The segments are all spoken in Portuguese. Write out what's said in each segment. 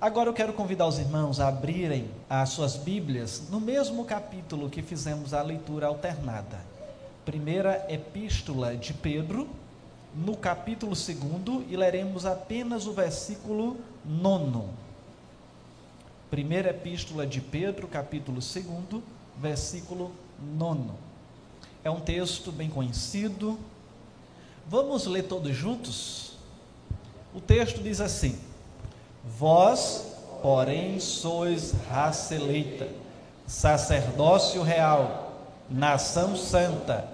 Agora eu quero convidar os irmãos a abrirem as suas Bíblias no mesmo capítulo que fizemos a leitura alternada. Primeira Epístola de Pedro, no capítulo 2, e leremos apenas o versículo 9. Primeira Epístola de Pedro, capítulo 2, versículo 9. É um texto bem conhecido. Vamos ler todos juntos? O texto diz assim: Vós, porém, sois raça eleita, sacerdócio real, nação santa,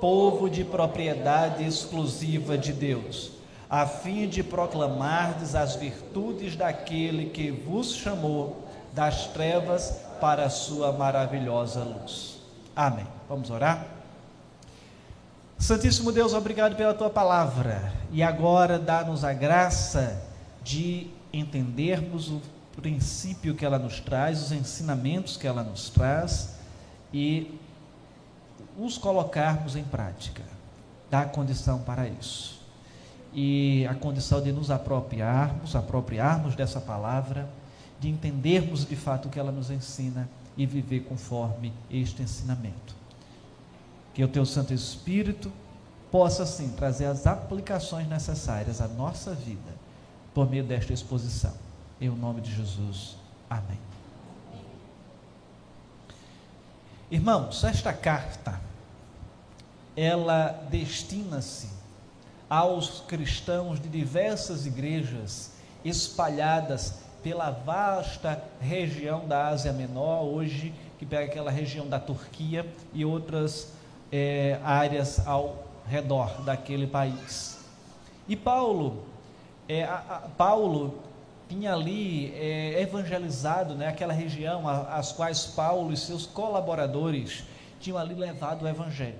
povo de propriedade exclusiva de Deus, a fim de proclamardes as virtudes daquele que vos chamou das trevas para a sua maravilhosa luz. Amém. Vamos orar? Santíssimo Deus, obrigado pela tua palavra. E agora dá-nos a graça de entendermos o princípio que ela nos traz, os ensinamentos que ela nos traz e os colocarmos em prática. Dá condição para isso. E a condição de nos apropriarmos, apropriarmos dessa palavra, de entendermos de fato o que ela nos ensina e viver conforme este ensinamento. Que o teu Santo Espírito possa sim trazer as aplicações necessárias à nossa vida por meio desta exposição. Em nome de Jesus. Amém. Irmãos, esta carta ela destina-se aos cristãos de diversas igrejas espalhadas pela vasta região da Ásia Menor, hoje que pega aquela região da Turquia e outras é, áreas ao redor daquele país. E Paulo é, a, a, Paulo tinha ali é, evangelizado né, aquela região, a, as quais Paulo e seus colaboradores tinham ali levado o evangelho.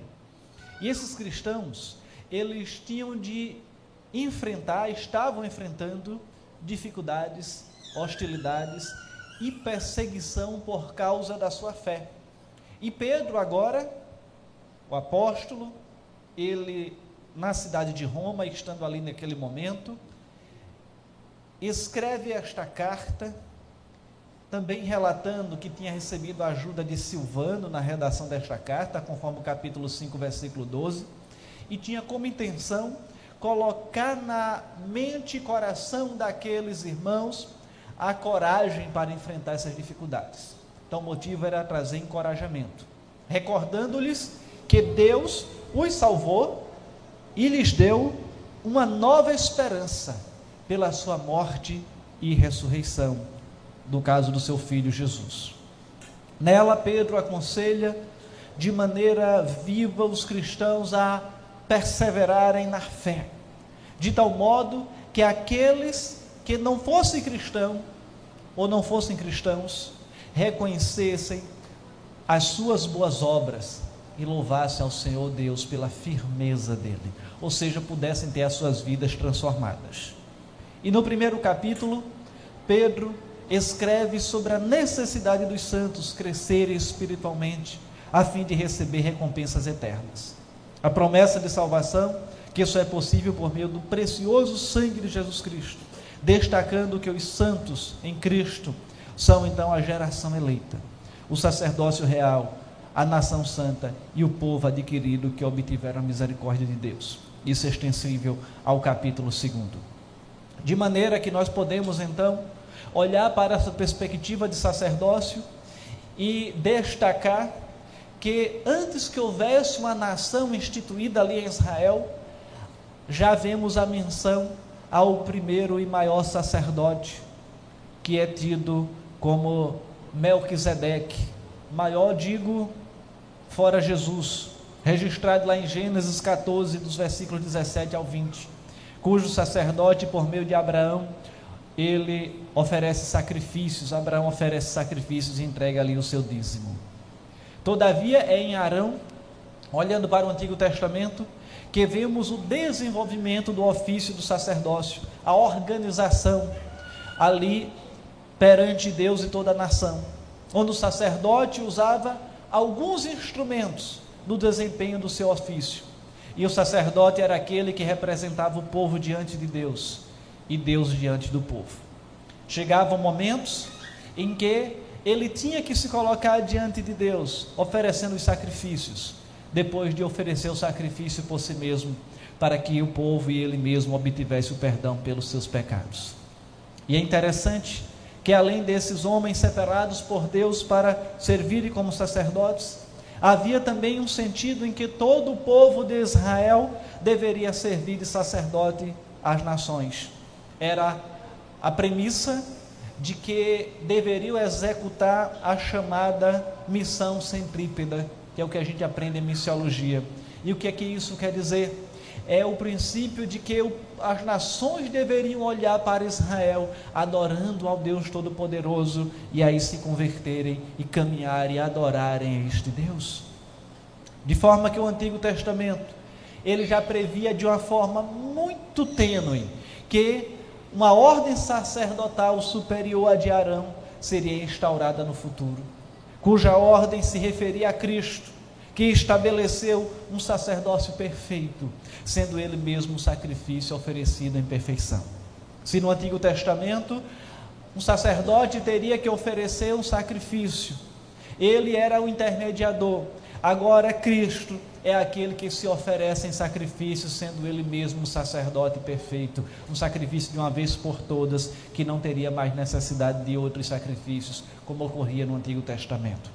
E esses cristãos, eles tinham de enfrentar, estavam enfrentando dificuldades, hostilidades e perseguição por causa da sua fé. E Pedro agora, o apóstolo, ele na cidade de Roma, estando ali naquele momento, escreve esta carta, também relatando que tinha recebido a ajuda de Silvano na redação desta carta, conforme o capítulo 5, versículo 12, e tinha como intenção colocar na mente e coração daqueles irmãos a coragem para enfrentar essas dificuldades. Então, o motivo era trazer encorajamento, recordando-lhes que Deus os salvou e lhes deu uma nova esperança pela sua morte e ressurreição, no caso do seu filho Jesus. Nela, Pedro aconselha de maneira viva os cristãos a perseverarem na fé, de tal modo que aqueles que não fossem cristãos ou não fossem cristãos reconhecessem as suas boas obras e louvassem ao Senhor Deus pela firmeza dele, ou seja, pudessem ter as suas vidas transformadas. E no primeiro capítulo, Pedro escreve sobre a necessidade dos santos crescerem espiritualmente, a fim de receber recompensas eternas. A promessa de salvação, que isso é possível por meio do precioso sangue de Jesus Cristo, destacando que os santos em Cristo são então a geração eleita, o sacerdócio real, a nação santa e o povo adquirido que obtiveram a misericórdia de Deus. Isso é extensível ao capítulo 2. De maneira que nós podemos então olhar para essa perspectiva de sacerdócio e destacar que antes que houvesse uma nação instituída ali em Israel, já vemos a menção ao primeiro e maior sacerdote, que é tido como Melquisedeque, maior digo fora Jesus, registrado lá em Gênesis 14, dos versículos 17 ao 20 cujo sacerdote, por meio de Abraão, ele oferece sacrifícios, Abraão oferece sacrifícios e entrega ali o seu dízimo. Todavia, é em Arão, olhando para o Antigo Testamento, que vemos o desenvolvimento do ofício do sacerdócio, a organização ali perante Deus e toda a nação, onde o sacerdote usava alguns instrumentos no desempenho do seu ofício. E o sacerdote era aquele que representava o povo diante de Deus e Deus diante do povo. Chegavam momentos em que ele tinha que se colocar diante de Deus, oferecendo os sacrifícios, depois de oferecer o sacrifício por si mesmo, para que o povo e ele mesmo obtivesse o perdão pelos seus pecados. E é interessante que além desses homens separados por Deus para servirem como sacerdotes, havia também um sentido em que todo o povo de Israel deveria servir de sacerdote às nações. Era a premissa de que deveriam executar a chamada missão centrípeda, que é o que a gente aprende em missiologia. E o que é que isso quer dizer? É o princípio de que as nações deveriam olhar para Israel, adorando ao Deus Todo-Poderoso, e aí se converterem e caminharem e adorarem este Deus. De forma que o Antigo Testamento, ele já previa de uma forma muito tênue que uma ordem sacerdotal superior à de Arão seria instaurada no futuro, cuja ordem se referia a Cristo, que estabeleceu um sacerdócio perfeito, sendo ele mesmo um sacrifício oferecido em perfeição. Se no Antigo Testamento um sacerdote teria que oferecer um sacrifício, ele era o intermediador, agora Cristo é aquele que se oferece em sacrifício, sendo ele mesmo um sacerdote perfeito, um sacrifício de uma vez por todas, que não teria mais necessidade de outros sacrifícios, como ocorria no Antigo Testamento.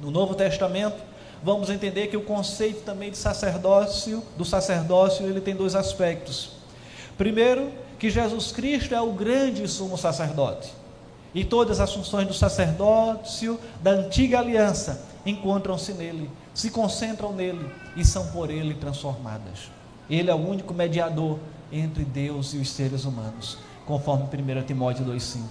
No Novo Testamento, vamos entender que o conceito também de sacerdócio, do sacerdócio, ele tem dois aspectos. Primeiro, que Jesus Cristo é o grande sumo sacerdote. E todas as funções do sacerdócio da antiga aliança encontram-se nele se concentram nele e são por ele transformadas. Ele é o único mediador entre Deus e os seres humanos, conforme 1 Timóteo 2,5.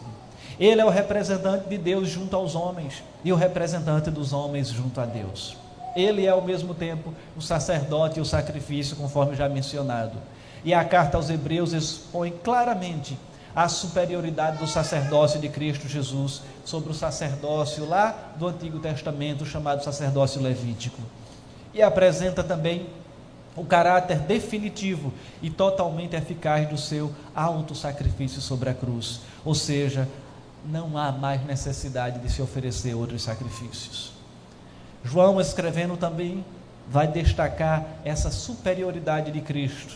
Ele é o representante de Deus junto aos homens e o representante dos homens junto a Deus. Ele é ao mesmo tempo o sacerdote e o sacrifício, conforme já mencionado. E a carta aos Hebreus expõe claramente a superioridade do sacerdócio de Cristo Jesus sobre o sacerdócio lá do Antigo Testamento, chamado sacerdócio levítico. E apresenta também o caráter definitivo e totalmente eficaz do seu alto sacrifício sobre a cruz. Ou seja, não há mais necessidade de se oferecer outros sacrifícios. João, escrevendo também, vai destacar essa superioridade de Cristo,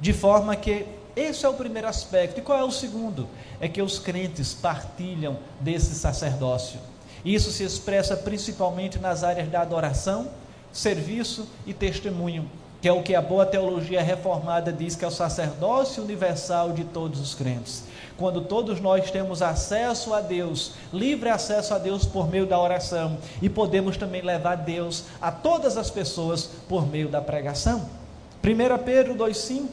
de forma que esse é o primeiro aspecto. E qual é o segundo? É que os crentes partilham desse sacerdócio. Isso se expressa principalmente nas áreas da adoração, serviço e testemunho, que é o que a boa teologia reformada diz que é o sacerdócio universal de todos os crentes. Quando todos nós temos acesso a Deus, livre acesso a Deus por meio da oração, e podemos também levar Deus a todas as pessoas por meio da pregação. 1 Pedro 2,5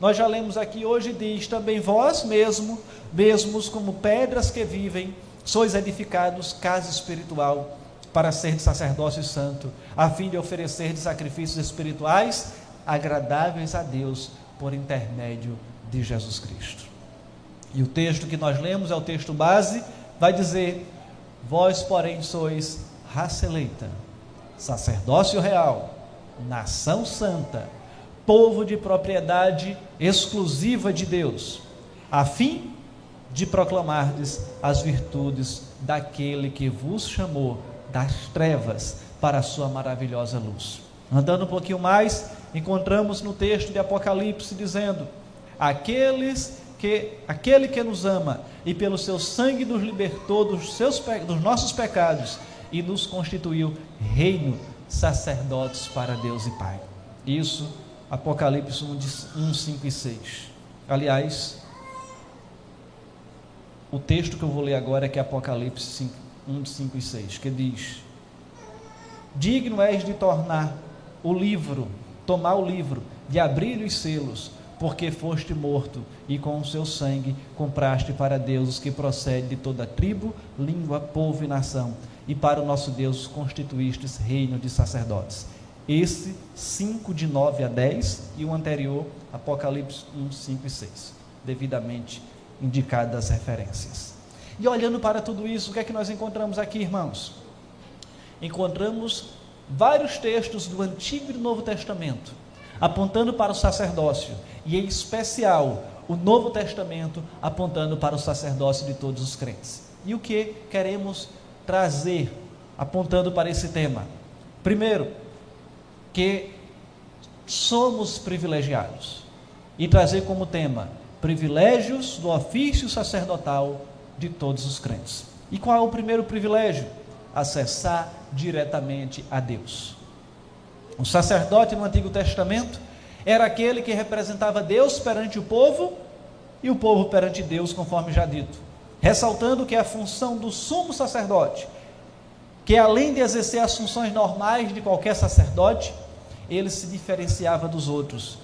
nós já lemos aqui hoje, diz também vós mesmo, mesmos como pedras que vivem, sois edificados casa espiritual para ser de sacerdócio santo, a fim de oferecer de sacrifícios espirituais agradáveis a Deus por intermédio de Jesus Cristo. E o texto que nós lemos é o texto base, vai dizer: Vós, porém, sois raça eleita, sacerdócio real, nação santa, povo de propriedade exclusiva de Deus, a fim de proclamardes as virtudes daquele que vos chamou das trevas para a sua maravilhosa luz. Andando um pouquinho mais, encontramos no texto de Apocalipse dizendo: aqueles que aquele que nos ama e pelo seu sangue nos libertou dos seus dos nossos pecados e nos constituiu reino sacerdotes para Deus e Pai. Isso Apocalipse 1, 5 e 6. Aliás, o texto que eu vou ler agora é que é Apocalipse 5, 1, 5 e 6, que diz: Digno és de tornar o livro, tomar o livro, de abrir os selos, porque foste morto e com o seu sangue compraste para Deus os que procedem de toda tribo, língua, povo e nação, e para o nosso Deus constituístes reino de sacerdotes esse 5 de 9 a 10 e o anterior, Apocalipse 1, 5 e 6, devidamente indicadas as referências. E olhando para tudo isso, o que é que nós encontramos aqui, irmãos? Encontramos vários textos do Antigo e do Novo Testamento apontando para o sacerdócio, e em especial o Novo Testamento apontando para o sacerdócio de todos os crentes. E o que queremos trazer apontando para esse tema? Primeiro, que somos privilegiados. E trazer como tema privilégios do ofício sacerdotal de todos os crentes. E qual é o primeiro privilégio? Acessar diretamente a Deus. O sacerdote no Antigo Testamento era aquele que representava Deus perante o povo e o povo perante Deus, conforme já dito. Ressaltando que a função do sumo sacerdote, que além de exercer as funções normais de qualquer sacerdote, ele se diferenciava dos outros.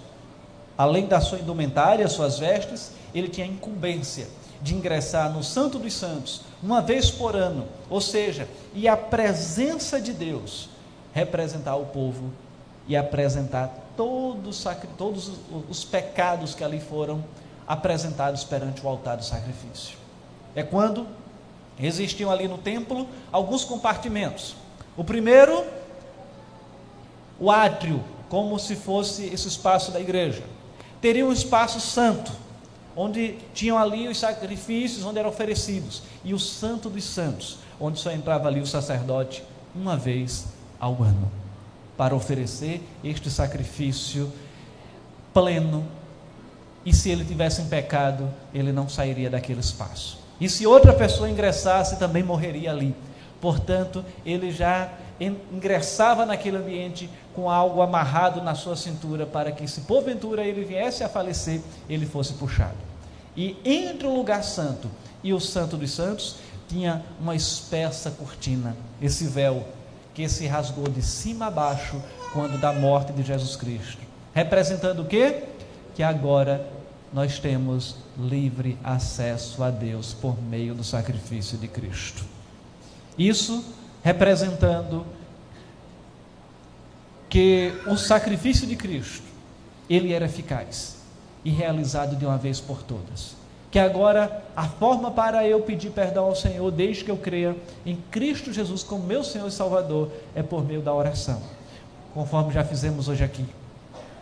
Além da sua indumentária, suas vestes, ele tinha incumbência de ingressar no Santo dos Santos uma vez por ano, ou seja, e a presença de Deus representar o povo e apresentar todos, todos os pecados que ali foram apresentados perante o altar do sacrifício. É quando existiam ali no templo alguns compartimentos. O primeiro o átrio, como se fosse esse espaço da igreja. Teria um espaço santo, onde tinham ali os sacrifícios, onde eram oferecidos, e o santo dos santos, onde só entrava ali o sacerdote uma vez ao ano, para oferecer este sacrifício pleno. E se ele tivesse em pecado, ele não sairia daquele espaço. E se outra pessoa ingressasse, também morreria ali. Portanto, ele já ingressava naquele ambiente com algo amarrado na sua cintura para que, se porventura ele viesse a falecer, ele fosse puxado. E entre o lugar santo e o santo dos santos tinha uma espessa cortina, esse véu que se rasgou de cima a baixo quando da morte de Jesus Cristo, representando o quê? Que agora nós temos livre acesso a Deus por meio do sacrifício de Cristo. Isso representando que o sacrifício de Cristo, ele era eficaz e realizado de uma vez por todas. Que agora a forma para eu pedir perdão ao Senhor, desde que eu creia em Cristo Jesus como meu Senhor e Salvador, é por meio da oração. Conforme já fizemos hoje aqui.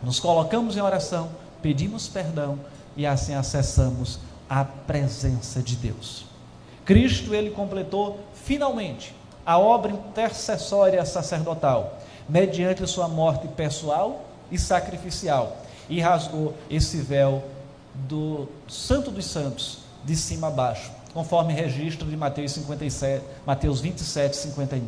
Nos colocamos em oração, pedimos perdão e assim acessamos a presença de Deus. Cristo, ele completou finalmente a obra intercessória sacerdotal, mediante sua morte pessoal e sacrificial, e rasgou esse véu do Santo dos Santos, de cima a baixo, conforme registro de Mateus, 57, Mateus 27, 51.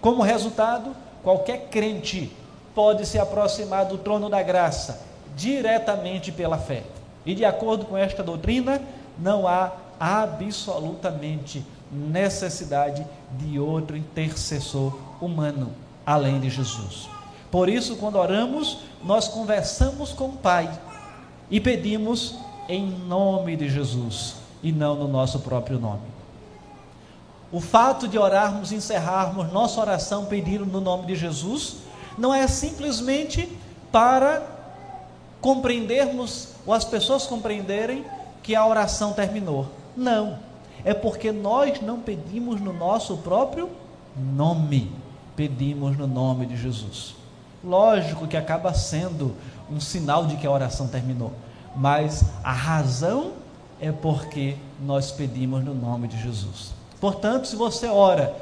Como resultado, qualquer crente pode se aproximar do trono da graça diretamente pela fé. E de acordo com esta doutrina, não há absolutamente necessidade de outro intercessor humano além de Jesus. Por isso, quando oramos, nós conversamos com o Pai e pedimos em nome de Jesus e não no nosso próprio nome. O fato de orarmos, encerrarmos nossa oração pedindo no nome de Jesus, não é simplesmente para compreendermos, ou as pessoas compreenderem que a oração terminou. Não é porque nós não pedimos no nosso próprio nome, pedimos no nome de Jesus. Lógico que acaba sendo um sinal de que a oração terminou, mas a razão é porque nós pedimos no nome de Jesus. Portanto, se você ora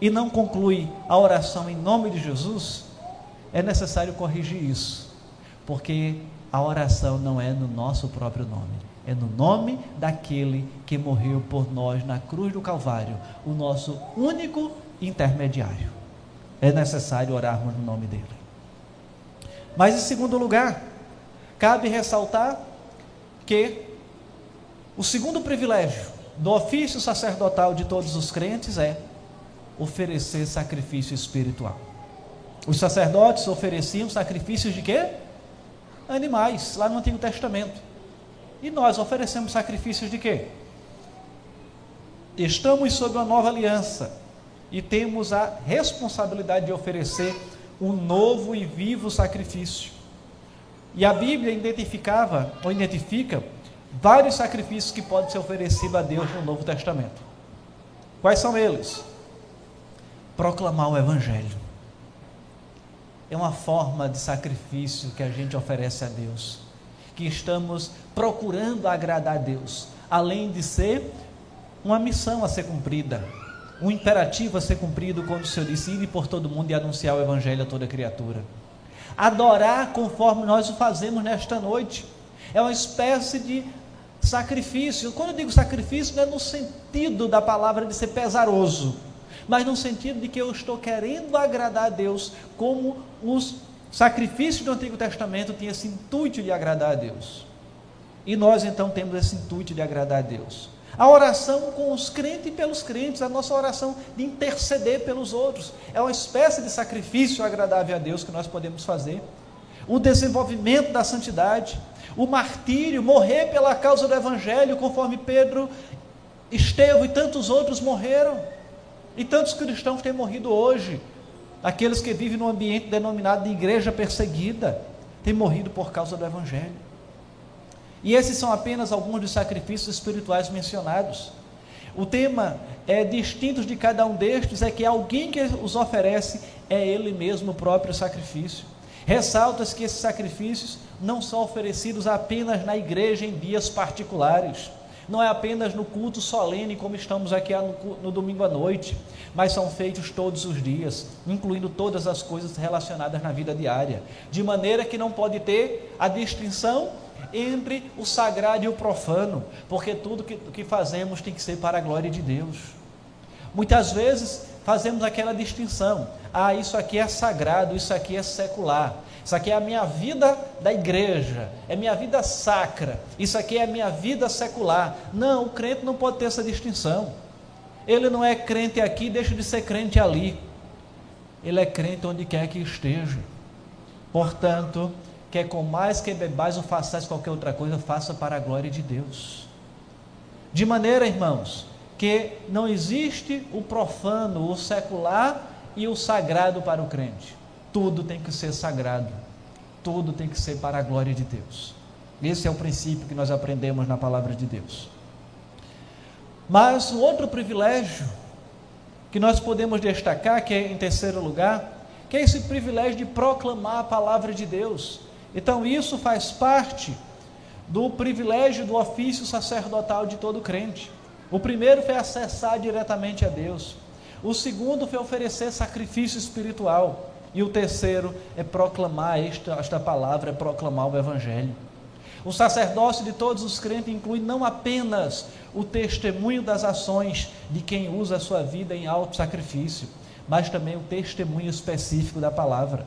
e não conclui a oração em nome de Jesus, é necessário corrigir isso, porque a oração não é no nosso próprio nome é no nome daquele que morreu por nós na cruz do Calvário, o nosso único intermediário. É necessário orarmos no nome dele. Mas em segundo lugar, cabe ressaltar que o segundo privilégio do ofício sacerdotal de todos os crentes é oferecer sacrifício espiritual. Os sacerdotes ofereciam sacrifícios de quê? Animais, lá no Antigo Testamento. E nós oferecemos sacrifícios de quê? Estamos sob uma nova aliança e temos a responsabilidade de oferecer um novo e vivo sacrifício. E a Bíblia identificava ou identifica vários sacrifícios que podem ser oferecidos a Deus no Novo Testamento. Quais são eles? Proclamar o Evangelho. É uma forma de sacrifício que a gente oferece a Deus que estamos procurando agradar a Deus, além de ser uma missão a ser cumprida, um imperativo a ser cumprido quando o Senhor disse: por todo mundo e anunciar o Evangelho a toda criatura. Adorar conforme nós o fazemos nesta noite é uma espécie de sacrifício. Quando eu digo sacrifício, não é no sentido da palavra de ser pesaroso, mas no sentido de que eu estou querendo agradar a Deus, como os sacrifícios do Antigo Testamento tinham esse intuito de agradar a Deus. E nós então temos esse intuito de agradar a Deus. A oração com os crentes e pelos crentes, a nossa oração de interceder pelos outros, é uma espécie de sacrifício agradável a Deus que nós podemos fazer. O desenvolvimento da santidade, o martírio, morrer pela causa do Evangelho, conforme Pedro, Estevão e tantos outros morreram. E tantos cristãos têm morrido hoje. Aqueles que vivem num ambiente denominado de igreja perseguida, têm morrido por causa do Evangelho. E esses são apenas alguns dos sacrifícios espirituais mencionados. O tema é distinto de cada um destes é que alguém que os oferece é ele mesmo o próprio sacrifício. Ressalta-se que esses sacrifícios não são oferecidos apenas na igreja em dias particulares, não é apenas no culto solene, como estamos aqui no, no, domingo à noite, mas são feitos todos os dias, incluindo todas as coisas relacionadas na vida diária, de maneira que não pode ter a distinção entre o sagrado e o profano, porque tudo que, que fazemos tem que ser para a glória de Deus. Muitas vezes fazemos aquela distinção: ah, isso aqui é sagrado, isso aqui é secular. Isso aqui é a minha vida da igreja, é minha vida sacra, isso aqui é a minha vida secular. Não, o crente não pode ter essa distinção. Ele não é crente aqui, deixa de ser crente ali. Ele é crente onde quer que esteja. Portanto, quer com mais que bebais ou façais qualquer outra coisa, faça para a glória de Deus. De maneira, irmãos, que não existe o profano, o secular e o sagrado para o crente tudo tem que ser sagrado, tudo tem que ser para a glória de Deus. Esse é o princípio que nós aprendemos na palavra de Deus. Mas o outro privilégio que nós podemos destacar, que é em terceiro lugar, que é esse privilégio de proclamar a palavra de Deus. Então, isso faz parte do privilégio do ofício sacerdotal de todo crente. O primeiro foi acessar diretamente a Deus. O segundo foi oferecer sacrifício espiritual. E o terceiro é proclamar esta, esta palavra, é proclamar o Evangelho. O sacerdócio de todos os crentes inclui não apenas o testemunho das ações de quem usa a sua vida em alto sacrifício, mas também o testemunho específico da palavra.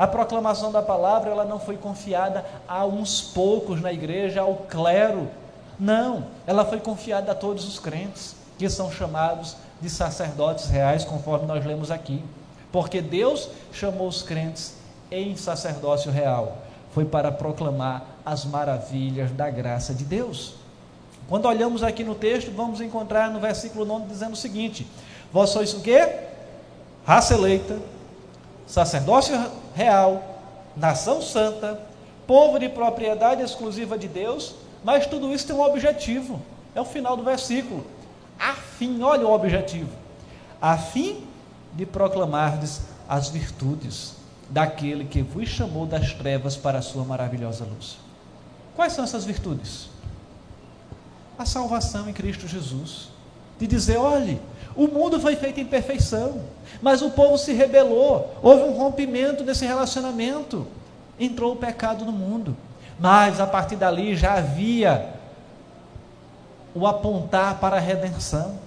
A proclamação da palavra ela não foi confiada a uns poucos na igreja, ao clero. Não, ela foi confiada a todos os crentes, que são chamados de sacerdotes reais, conforme nós lemos aqui. Porque Deus chamou os crentes em sacerdócio real. Foi para proclamar as maravilhas da graça de Deus. Quando olhamos aqui no texto, vamos encontrar no versículo 9 dizendo o seguinte: Vós sois o quê? Raça eleita, sacerdócio real, nação santa, povo de propriedade exclusiva de Deus, mas tudo isso tem um objetivo. É o final do versículo. A fim, olha o objetivo. A fim de proclamardes as virtudes daquele que vos chamou das trevas para a sua maravilhosa luz. Quais são essas virtudes? A salvação em Cristo Jesus. De dizer, olhe, o mundo foi feito em perfeição, mas o povo se rebelou, houve um rompimento desse relacionamento, entrou o pecado no mundo. Mas a partir dali já havia o apontar para a redenção.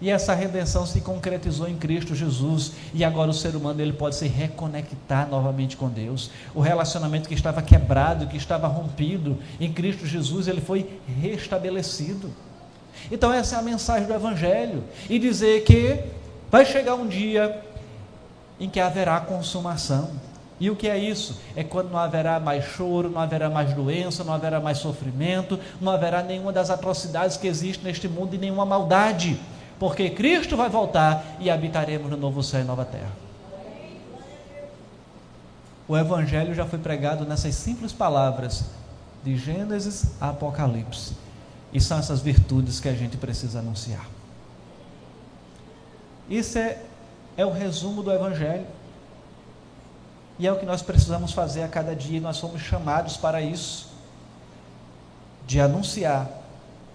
E essa redenção se concretizou em Cristo Jesus. E agora o ser humano ele pode se reconectar novamente com Deus. O relacionamento que estava quebrado, que estava rompido, em Cristo Jesus ele foi restabelecido. Então essa é a mensagem do Evangelho. E dizer que vai chegar um dia em que haverá consumação. E o que é isso? É quando não haverá mais choro, não haverá mais doença, não haverá mais sofrimento, não haverá nenhuma das atrocidades que existem neste mundo e nenhuma maldade porque Cristo vai voltar e habitaremos no novo céu e nova terra. O Evangelho já foi pregado nessas simples palavras, de Gênesis a Apocalipse. E são essas virtudes que a gente precisa anunciar. Isso é, é o resumo do Evangelho. E é o que nós precisamos fazer a cada dia, e nós somos chamados para isso. de anunciar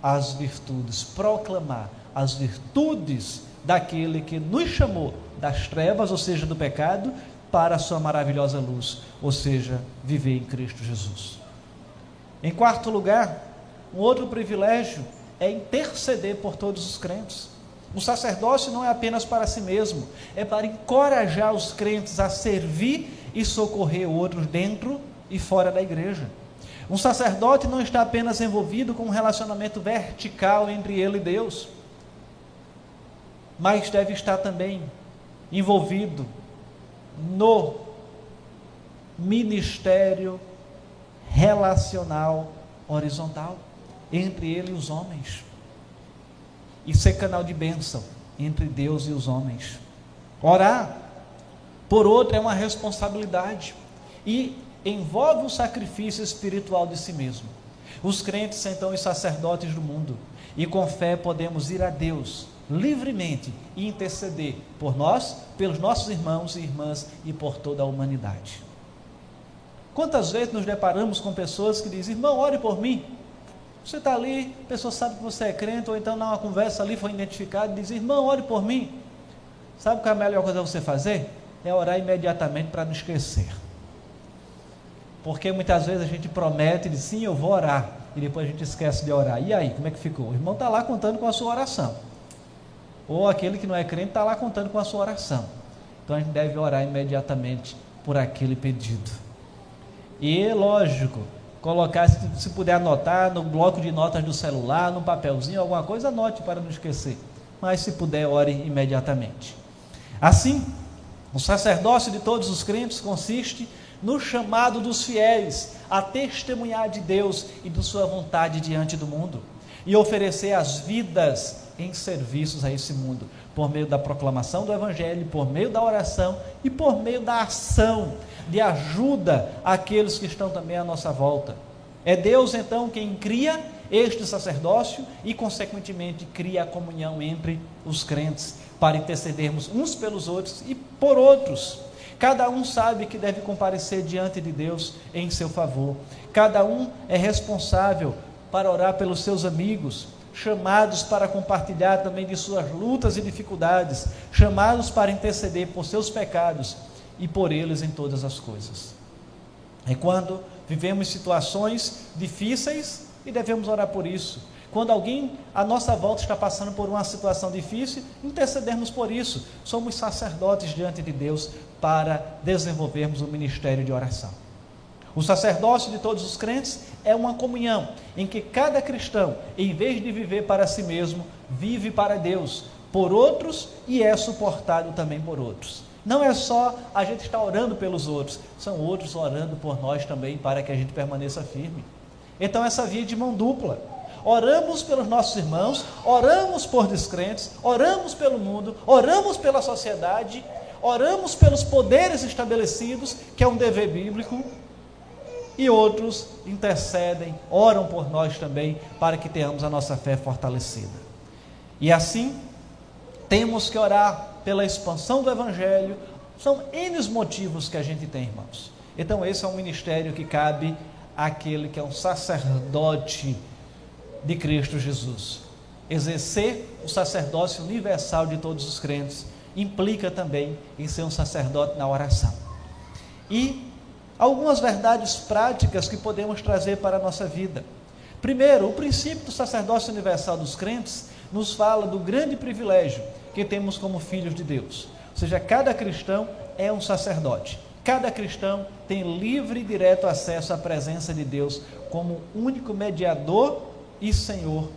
as virtudes, proclamar as virtudes daquele que nos chamou das trevas, ou seja, do pecado, para a sua maravilhosa luz, ou seja, viver em Cristo Jesus. Em quarto lugar, um outro privilégio é interceder por todos os crentes. O sacerdócio não é apenas para si mesmo, é para encorajar os crentes a servir e socorrer outros dentro e fora da igreja. Um sacerdote não está apenas envolvido com um relacionamento vertical entre ele e Deus, mas deve estar também envolvido no ministério relacional horizontal entre ele e os homens. E ser canal de bênção entre Deus e os homens. Orar por outro é uma responsabilidade e envolve o sacrifício espiritual de si mesmo. Os crentes são então os sacerdotes do mundo e com fé podemos ir a Deus livremente e interceder por nós, pelos nossos irmãos e irmãs e por toda a humanidade. Quantas vezes nos deparamos com pessoas que dizem, irmão, ore por mim. Você está ali, a pessoa sabe que você é crente, ou então numa conversa ali foi identificado e diz, irmão, ore por mim. Sabe qual é a melhor coisa você fazer? É orar imediatamente para não esquecer. Porque muitas vezes a gente promete e diz, sim, eu vou orar, e depois a gente esquece de orar. E aí, como é que ficou? O irmão está lá contando com a sua oração. Ou aquele que não é crente está lá contando com a sua oração. Então a gente deve orar imediatamente por aquele pedido. E lógico, colocar, se puder anotar no bloco de notas do celular, no papelzinho, alguma coisa, anote para não esquecer. Mas se puder, ore imediatamente. Assim, o sacerdócio de todos os crentes consiste no chamado dos fiéis a testemunhar de Deus e de Sua vontade diante do mundo e oferecer as vidas em serviços a esse mundo, por meio da proclamação do Evangelho, por meio da oração e por meio da ação de ajuda àqueles que estão também à nossa volta. É Deus então quem cria este sacerdócio e, consequentemente, cria a comunhão entre os crentes para intercedermos uns pelos outros e por outros. Cada um sabe que deve comparecer diante de Deus em seu favor. Cada um é responsável para orar pelos seus amigos, chamados para compartilhar também de suas lutas e dificuldades, chamados para interceder por seus pecados e por eles em todas as coisas. É quando vivemos situações difíceis e devemos orar por isso. Quando alguém à nossa volta está passando por uma situação difícil, intercedermos por isso. Somos sacerdotes diante de Deus para desenvolvermos o ministério de oração. O sacerdócio de todos os crentes é uma comunhão em que cada cristão, em vez de viver para si mesmo, vive para Deus, por outros e é suportado também por outros. Não é só a gente estar orando pelos outros, são outros orando por nós também para que a gente permaneça firme. Então, essa via de mão dupla. Oramos pelos nossos irmãos, oramos por descrentes, oramos pelo mundo, oramos pela sociedade, oramos pelos poderes estabelecidos, que é um dever bíblico, e outros intercedem, oram por nós também, para que tenhamos a nossa fé fortalecida. E assim, temos que orar pela expansão do Evangelho, são N motivos que a gente tem, irmãos. Então, esse é um ministério que cabe àquele que é um sacerdote de Cristo Jesus. Exercer o sacerdócio universal de todos os crentes implica também em ser um sacerdote na oração. E algumas verdades práticas que podemos trazer para a nossa vida. Primeiro, o princípio do sacerdócio universal dos crentes nos fala do grande privilégio que temos como filhos de Deus. Ou seja, cada cristão é um sacerdote. Cada cristão tem livre e direto acesso à presença de Deus como único mediador e Senhor,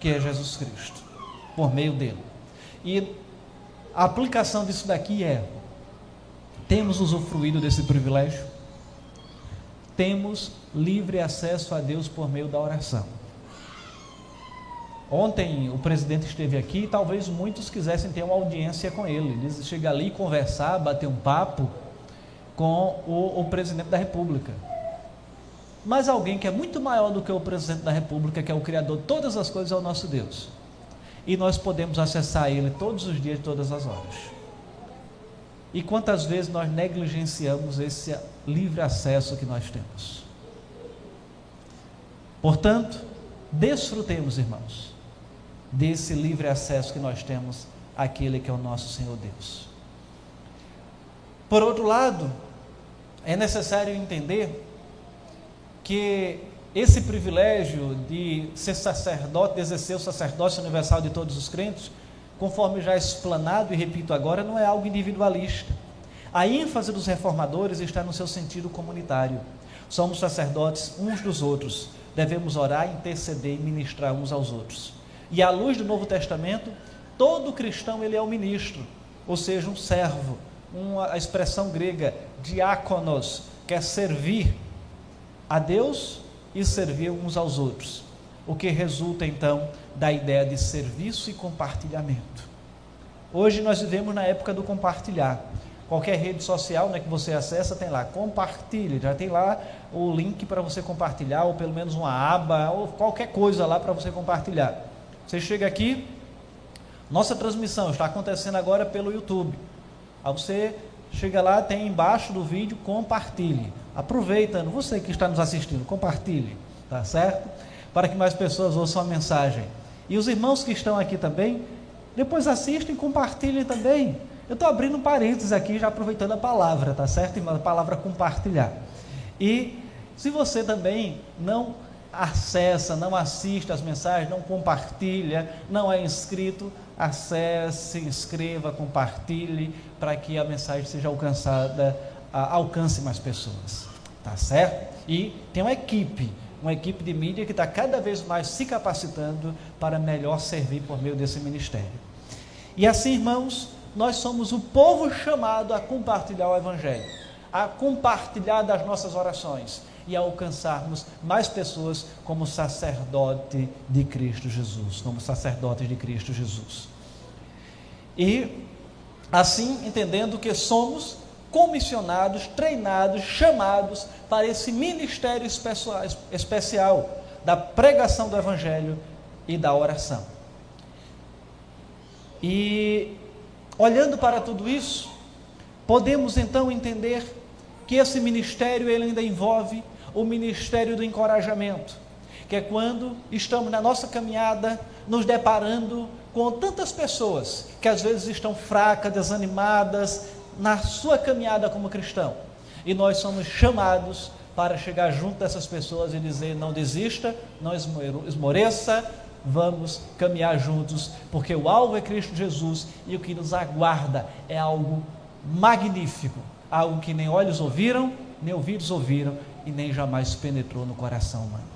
que é Jesus Cristo, por meio dele. E a aplicação disso daqui é: temos usufruído desse privilégio? Temos livre acesso a Deus por meio da oração. Ontem o presidente esteve aqui e talvez muitos quisessem ter uma audiência com ele. Eles chegar ali, conversar, bater um papo com o, o presidente da República. Mas alguém que é muito maior do que o presidente da República, que é o Criador de todas as coisas, é o nosso Deus. E nós podemos acessar Ele todos os dias, todas as horas. E quantas vezes nós negligenciamos esse livre acesso que nós temos? Portanto, desfrutemos, irmãos, desse livre acesso que nós temos àquele que é o nosso Senhor Deus. Por outro lado, é necessário entender que esse privilégio de ser sacerdote, de exercer o sacerdócio universal de todos os crentes, conforme já explanado e repito agora, não é algo individualista. A ênfase dos reformadores está no seu sentido comunitário. Somos sacerdotes uns dos outros, devemos orar, interceder e ministrar uns aos outros. E à luz do Novo Testamento, todo cristão ele é um ministro, ou seja, um servo. Uma, a expressão grega diáconos quer servir a Deus e servir uns aos outros. O que resulta então da ideia de serviço e compartilhamento. Hoje nós vivemos na época do compartilhar. Qualquer rede social né, que você acessa tem lá, compartilhe, já tem lá o link para você compartilhar, ou pelo menos uma aba, ou qualquer coisa lá para você compartilhar. Você chega aqui, nossa transmissão está acontecendo agora pelo YouTube. Aí você chega lá, tem embaixo do vídeo, compartilhe. Aproveitando, você que está nos assistindo, compartilhe, tá certo? Para que mais pessoas ouçam a mensagem. E os irmãos que estão aqui também, depois assistem, compartilhem também. Eu estou abrindo um parênteses aqui, já aproveitando a palavra, tá certo, irmão? A palavra compartilhar. E se você também não acessa, não assiste as mensagens, não compartilha, não é inscrito, acesse, se inscreva, compartilhe, para que a mensagem seja alcançada, alcance mais pessoas. Tá certo? E tem uma equipe, uma equipe de mídia que está cada vez mais se capacitando para melhor servir por meio desse ministério. E assim, irmãos, nós somos o povo chamado a compartilhar o Evangelho, a compartilhar das nossas orações e alcançarmos mais pessoas como sacerdote de Cristo Jesus, como sacerdotes de Cristo Jesus. E assim, entendendo que somos comissionados, treinados, chamados para esse ministério especial da pregação do Evangelho e da oração. E olhando para tudo isso, podemos então entender que esse ministério ele ainda envolve o ministério do encorajamento, que é quando estamos na nossa caminhada nos deparando com tantas pessoas que às vezes estão fracas, desanimadas na sua caminhada como cristão. E nós somos chamados para chegar junto dessas pessoas e dizer: não desista, não esmoreça, vamos caminhar juntos, porque o alvo é Cristo Jesus e o que nos aguarda é algo magnífico, algo que nem olhos ouviram, nem ouvidos ouviram e nem jamais penetrou no coração humano.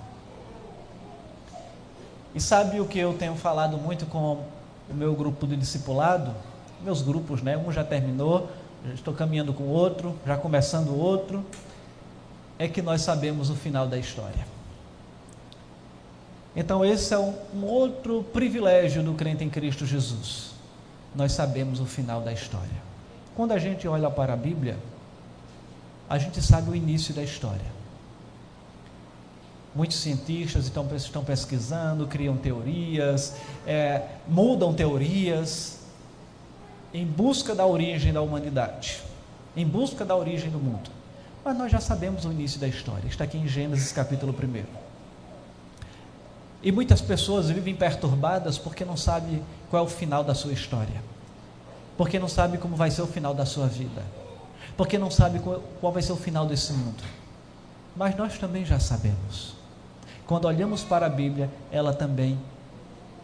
E sabe o que eu tenho falado muito com o meu grupo de discipulado? Meus grupos, né? Um já terminou, estou caminhando com outro, já começando outro. É que nós sabemos o final da história. Então, esse é um, outro privilégio do crente em Cristo Jesus. Nós sabemos o final da história. Quando a gente olha para a Bíblia, a gente sabe o início da história. Muitos cientistas estão, estão pesquisando, criam teorias, é, mudam teorias em busca da origem da humanidade, em busca da origem do mundo. Mas nós já sabemos o início da história, está aqui em Gênesis capítulo 1. E muitas pessoas vivem perturbadas porque não sabem qual é o final da sua história, porque não sabem como vai ser o final da sua vida, porque não sabem qual, vai ser o final desse mundo. Mas nós também já sabemos. Quando olhamos para a Bíblia, ela também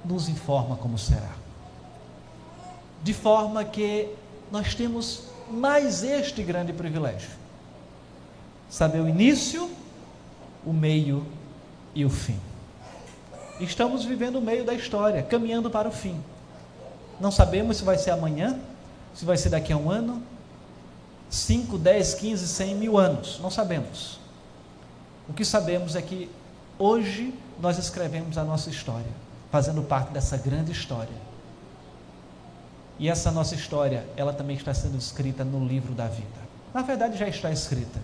nos informa como será. De forma que nós temos mais este grande privilégio: saber o início, o meio e o fim. Estamos vivendo o meio da história, caminhando para o fim. Não sabemos se vai ser amanhã, se vai ser daqui a um ano, 5, 10, 15, 100 mil anos. Não sabemos. O que sabemos é que Hoje nós escrevemos a nossa história, fazendo parte dessa grande história. E essa nossa história, ela também está sendo escrita no livro da vida. Na verdade, já está escrita.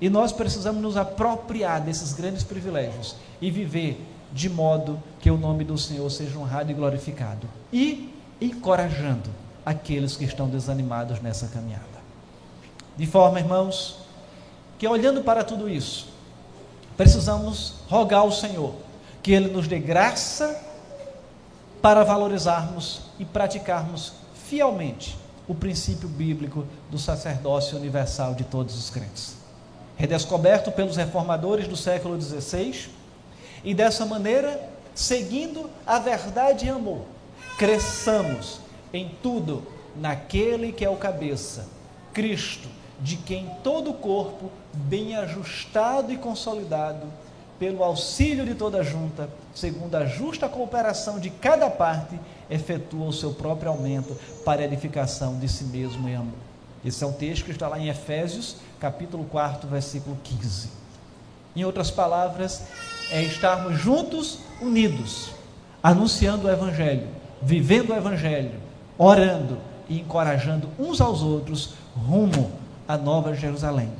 E nós precisamos nos apropriar desses grandes privilégios e viver de modo que o nome do Senhor seja honrado e glorificado. E encorajando aqueles que estão desanimados nessa caminhada. De forma, irmãos, que olhando para tudo isso, Precisamos rogar ao Senhor que Ele nos dê graça para valorizarmos e praticarmos fielmente o princípio bíblico do sacerdócio universal de todos os crentes. Redescoberto pelos reformadores do século XVI, e dessa maneira, seguindo a verdade e amor, cresçamos em tudo naquele que é o cabeça, Cristo, de quem todo o corpo, bem ajustado e consolidado, pelo auxílio de toda junta, segundo a justa cooperação de cada parte, efetua o seu próprio aumento para a edificação de si mesmo em amor. Esse é um texto que está lá em Efésios, capítulo 4, versículo 15. Em outras palavras, é estarmos juntos, unidos, anunciando o Evangelho, vivendo o Evangelho, orando e encorajando uns aos outros rumo à nova Jerusalém,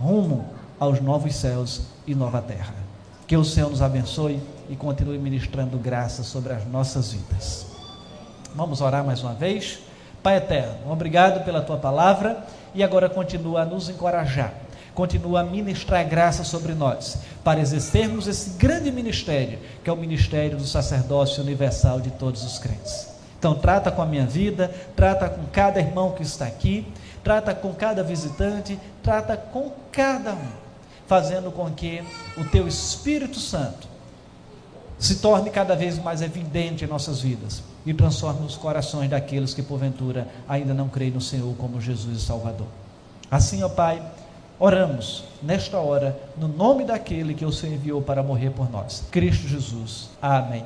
rumo aos novos céus e nova terra. Que o Senhor nos abençoe e continue ministrando graça sobre as nossas vidas. Vamos orar mais uma vez. Pai eterno, obrigado pela tua palavra e agora continua a nos encorajar, continua a ministrar graça sobre nós, para exercermos esse grande ministério, que é o ministério do sacerdócio universal de todos os crentes. Então, trata com a minha vida, trata com cada irmão que está aqui, trata com cada visitante, trata com cada um fazendo com que o teu Espírito Santo se torne cada vez mais evidente em nossas vidas e transforme os corações daqueles que porventura ainda não creem no Senhor como Jesus e Salvador. Assim, ó Pai, oramos nesta hora no nome daquele que o Senhor enviou para morrer por nós, Cristo Jesus. Amém.